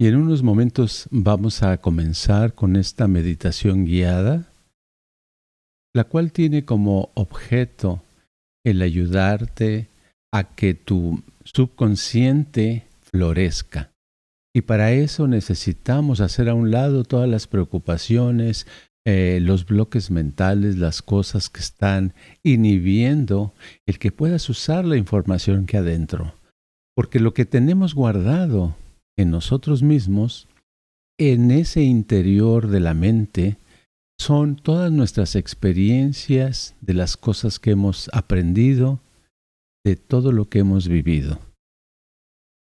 Y en unos momentos vamos a comenzar con esta meditación guiada, la cual tiene como objeto el ayudarte a que tu subconsciente florezca. Y para eso necesitamos hacer a un lado todas las preocupaciones, eh, los bloques mentales, las cosas que están inhibiendo el que puedas usar la información que adentro. Porque lo que tenemos guardado en nosotros mismos, en ese interior de la mente, son todas nuestras experiencias de las cosas que hemos aprendido, de todo lo que hemos vivido.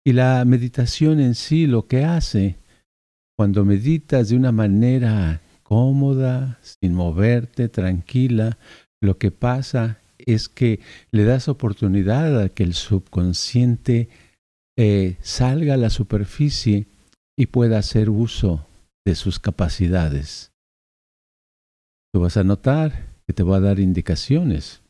Y la meditación en sí lo que hace, cuando meditas de una manera cómoda, sin moverte, tranquila, lo que pasa es que le das oportunidad a que el subconsciente eh, salga a la superficie y pueda hacer uso de sus capacidades. Tú vas a notar que te voy a dar indicaciones.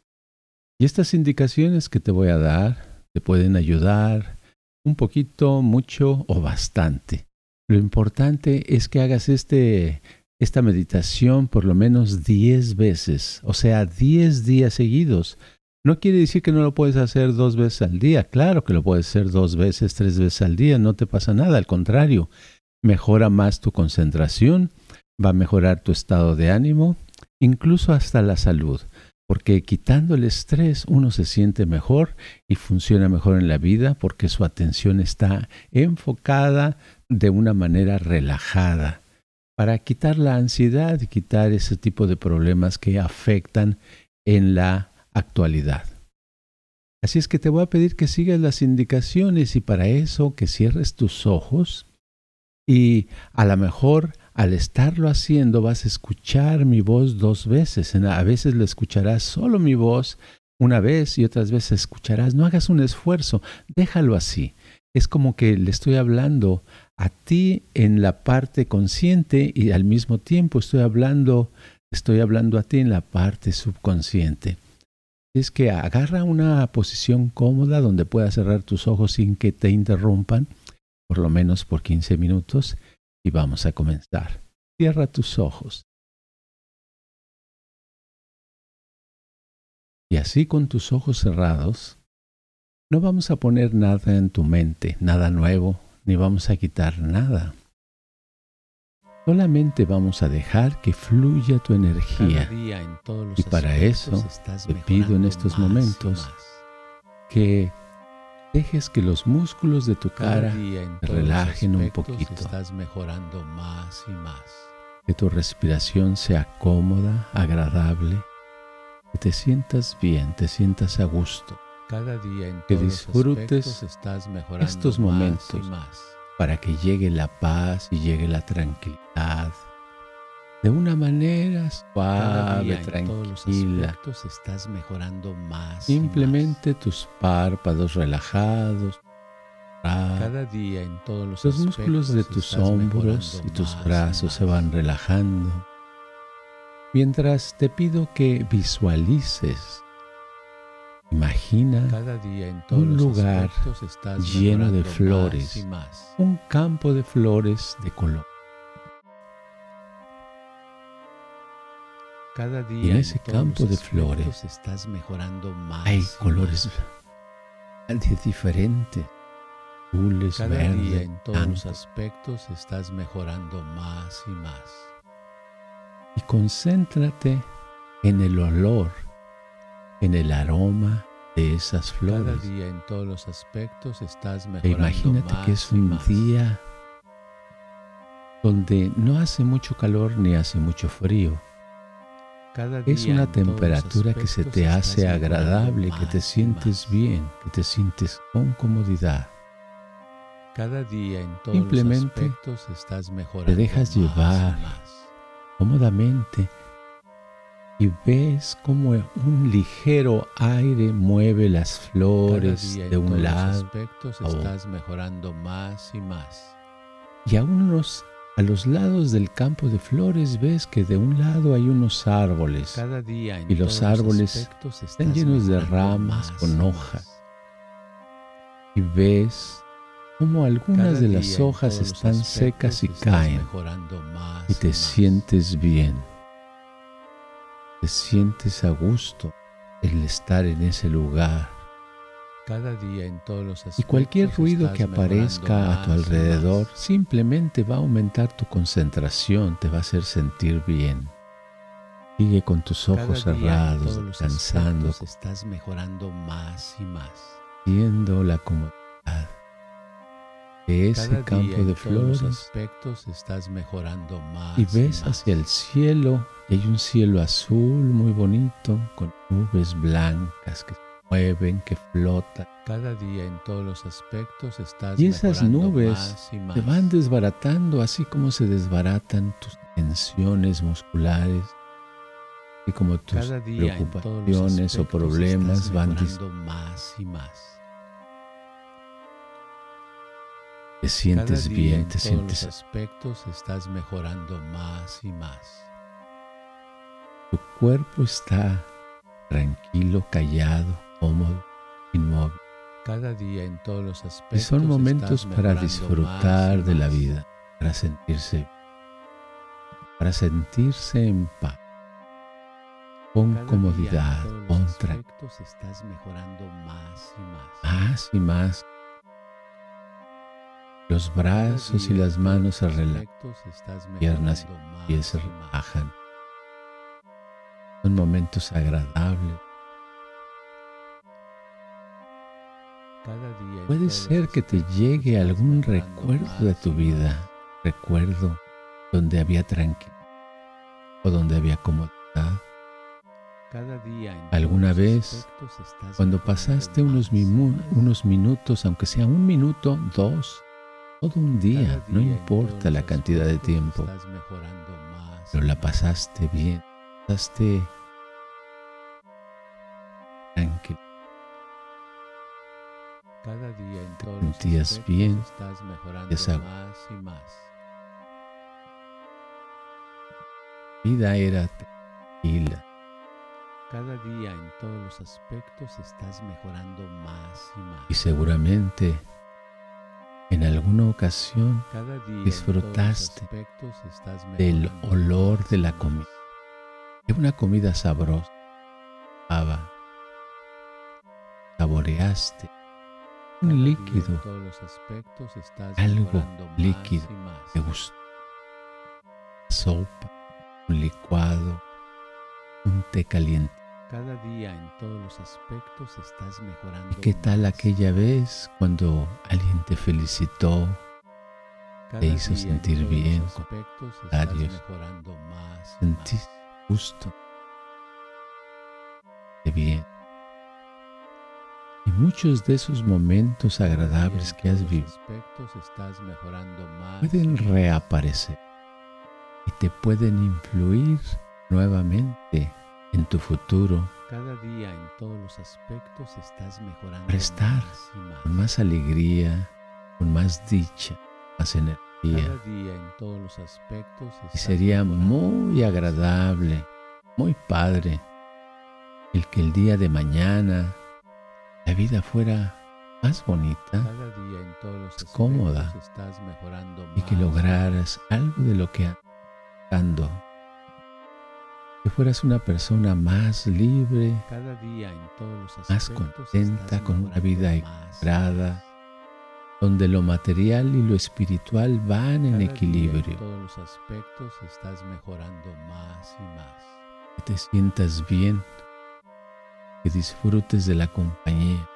Y estas indicaciones que te voy a dar te pueden ayudar un poquito, mucho o bastante. Lo importante es que hagas este, esta meditación por lo menos 10 veces, o sea, 10 días seguidos no quiere decir que no lo puedes hacer dos veces al día. Claro que lo puedes hacer dos veces, tres veces al día. No te pasa nada. Al contrario, mejora más tu concentración, va a mejorar tu estado de ánimo, incluso hasta la salud. Porque quitando el estrés uno se siente mejor y funciona mejor en la vida porque su atención está enfocada de una manera relajada para quitar la ansiedad y quitar ese tipo de problemas que afectan en la actualidad. Así es que te voy a pedir que sigas las indicaciones y para eso que cierres tus ojos y a lo mejor al estarlo haciendo vas a escuchar mi voz dos veces. A veces lo escucharás solo mi voz una vez y otras veces escucharás. No hagas un esfuerzo, déjalo así. Es como que le estoy hablando a ti en la parte consciente y al mismo tiempo estoy hablando, estoy hablando a ti en la parte subconsciente es que agarra una posición cómoda donde puedas cerrar tus ojos sin que te interrumpan, por lo menos por 15 minutos, y vamos a comenzar. Cierra tus ojos. Y así con tus ojos cerrados, no vamos a poner nada en tu mente, nada nuevo, ni vamos a quitar nada. Solamente vamos a dejar que fluya tu energía. y para eso te pido en estos momentos que dejes que los músculos de tu cara relajen un poquito. Estás mejorando más y más. Que tu respiración sea cómoda, agradable. Que te sientas bien, te sientas a gusto. Cada día en que disfrutes estos momentos para que llegue la paz y llegue la tranquilidad. De una manera suave, tranquila. estás mejorando más. Simplemente tus párpados relajados. Cada día en todos los, los músculos de tus hombros y tus brazos se van relajando. Mientras te pido que visualices Imagina un lugar lleno de flores, un campo de flores de color. Cada día en ese campo de flores estás mejorando más hay colores diferentes, azules, Cada verdes, día en todos los aspectos estás mejorando más y más. Y concéntrate en el olor en el aroma de esas flores. Cada día en todos los aspectos estás e mejorando. imagínate que es un día donde no hace mucho calor ni hace mucho frío. Cada día es una temperatura que se te hace agradable, que te sientes bien, que te sientes con comodidad. Cada día en todos Simplemente los aspectos estás mejorando. Te dejas llevar cómodamente y ves como un ligero aire mueve las flores de un lado aspectos estás mejorando más y más. Y a unos a los lados del campo de flores ves que de un lado hay unos árboles Cada día y los árboles están llenos de ramas con hojas. Y ves como algunas de las hojas están secas y caen y te sientes bien. Te sientes a gusto el estar en ese lugar. Cada día en todos los y cualquier ruido que aparezca a tu alrededor simplemente va a aumentar tu concentración, te va a hacer sentir bien. Sigue con tus ojos cerrados, descansando. Estás mejorando más y más. Viendo la comodidad de ese campo de flores. aspectos estás mejorando más. Y ves hacia el cielo y hay un cielo azul muy bonito con nubes blancas que se mueven, que flotan. Cada día en todos los aspectos estás Y esas nubes te van desbaratando así como se desbaratan tus tensiones musculares y como tus preocupaciones o problemas van más y más. Te sientes bien, te sientes. Los aspectos estás mejorando más y más. Tu cuerpo está tranquilo, callado, cómodo, inmóvil. Cada día en todos los aspectos. Y son momentos para disfrutar de la vida, para sentirse, para sentirse en paz con comodidad, con estás mejorando más y más. Más y más. Los brazos y las manos se relajan, piernas y pies se relajan. Son momentos agradables. Puede ser que te llegue algún recuerdo de tu vida, recuerdo donde había tranquilidad o donde había comodidad Alguna vez, cuando pasaste unos minutos, aunque sea un minuto, dos, todo un día, no importa la cantidad de tiempo, pero la pasaste bien, pasaste tranquilo. Cada día en te sentías bien, estás mejorando más y más. vida era tranquila. Cada día en todos los aspectos estás mejorando más y más. Y seguramente en alguna ocasión disfrutaste del olor de la comida. Es una comida sabrosa. Saboreaste un líquido, algo líquido, te gustó. Sopa, un licuado, un té caliente. Cada día en todos los aspectos estás mejorando. ¿Y qué tal aquella vez cuando alguien te felicitó, te hizo sentir bien con comentarios, sentiste gusto, de bien? Y muchos de esos momentos agradables que has vivido pueden reaparecer y te pueden influir nuevamente en tu futuro. Cada día en todos los aspectos estás mejorando. Para estar con más alegría, con más dicha, más energía. Cada día en todos los aspectos. Y sería muy agradable, muy padre, el que el día de mañana la vida fuera más bonita, Cada día en todos los cómoda estás mejorando y que lograras algo de lo que ando que fueras una persona más libre, Cada día en todos los más contenta, con una vida equilibrada, donde lo material y lo espiritual van en equilibrio. en todos los aspectos estás mejorando más y más. Que te sientas bien, que disfrutes de la compañía,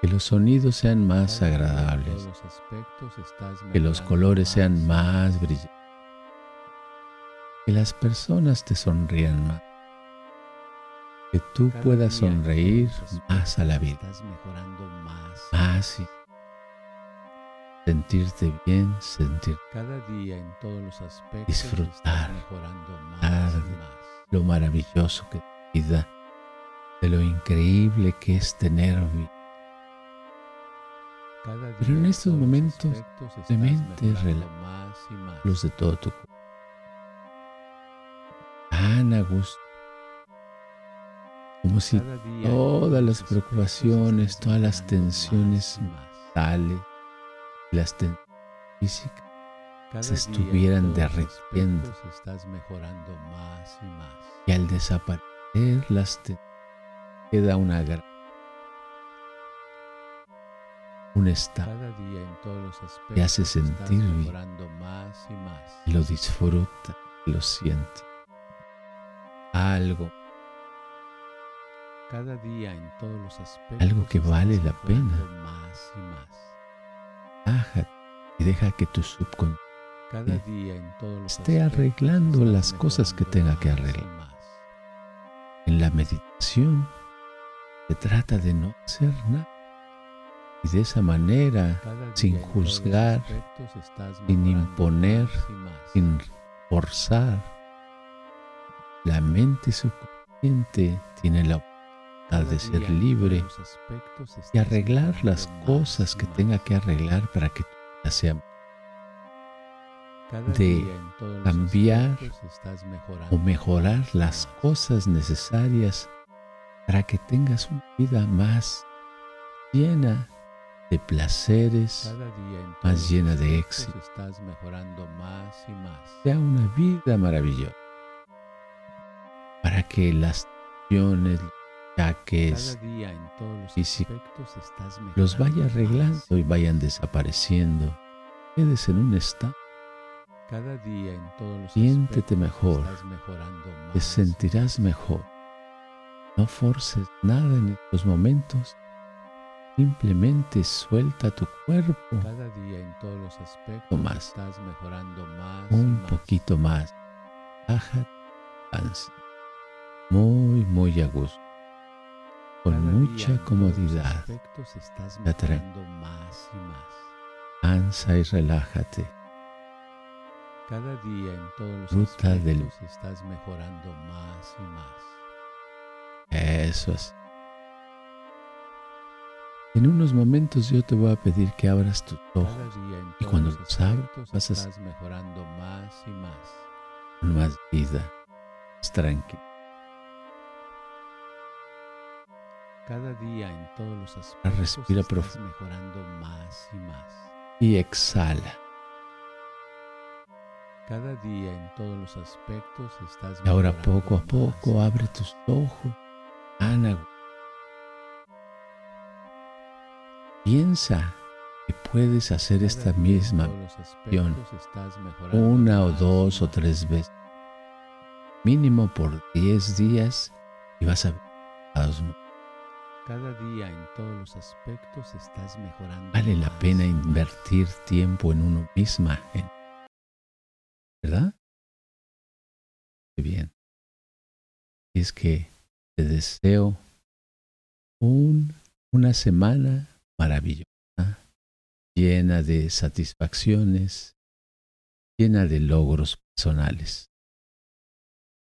que los sonidos sean más agradables, que los colores sean más brillantes que las personas te sonrían más, que tú puedas sonreír más a la vida, más. Y sentirte bien, sentir cada día en todos los aspectos disfrutar mejorando más lo maravilloso que es vida, de lo increíble que es tener vida. Pero en estos momentos, de mente relaja los de todo tu cuerpo tan a gusto, como si todas las preocupaciones, todas las tensiones mentales las tensiones físicas se estuvieran derritiendo. Estás mejorando más y más. Y al desaparecer las tensiones queda una gran un estado que hace sentir bien, más y más. lo disfruta, lo siente. Algo, cada día en todos los aspectos algo que vale la pena. Más y más. Baja y deja que tu subconsciente cada día en todos los esté arreglando las cosas que tenga que arreglar. En la meditación se trata de no hacer nada y de esa manera, sin juzgar, sin imponer, sin forzar, la mente subconsciente tiene la oportunidad de ser libre y arreglar las cosas que tenga que arreglar para que tu sea de cambiar o mejorar las cosas necesarias para que tengas una vida más llena de placeres, más llena de éxito. Sea una vida maravillosa. Para que las acciones, es físicos los vaya arreglando y vayan desapareciendo. Quedes en un estado. Cada día en todos los Siéntete mejor. Te sentirás mejor. No forces nada en estos momentos Simplemente suelta tu cuerpo. Cada día en todos los aspectos más. estás mejorando más. Un poquito más. Baja Muy, muy a gusto. Con mucha comodidad. Mejorando más y más. Y relájate. Cada día en todos los Ruta del... estás mejorando más y más. Eso es. En unos momentos yo te voy a pedir que abras tus ojos y cuando los abras vas a estar mejorando más y más. Con más vida, más tranquilo. Cada día en todos los aspectos Respira estás profundo. mejorando más y más. Y exhala. Cada día en todos los aspectos estás Y ahora poco a poco más. abre tus ojos. Ana, Piensa que puedes hacer esta misma acción una o dos o tres veces, mínimo por 10 días y vas a ver Cada día en todos los aspectos estás mejorando. Vale la pena invertir tiempo en uno misma, ¿verdad? Muy bien. Y es que te deseo un, una semana maravillosa, llena de satisfacciones, llena de logros personales.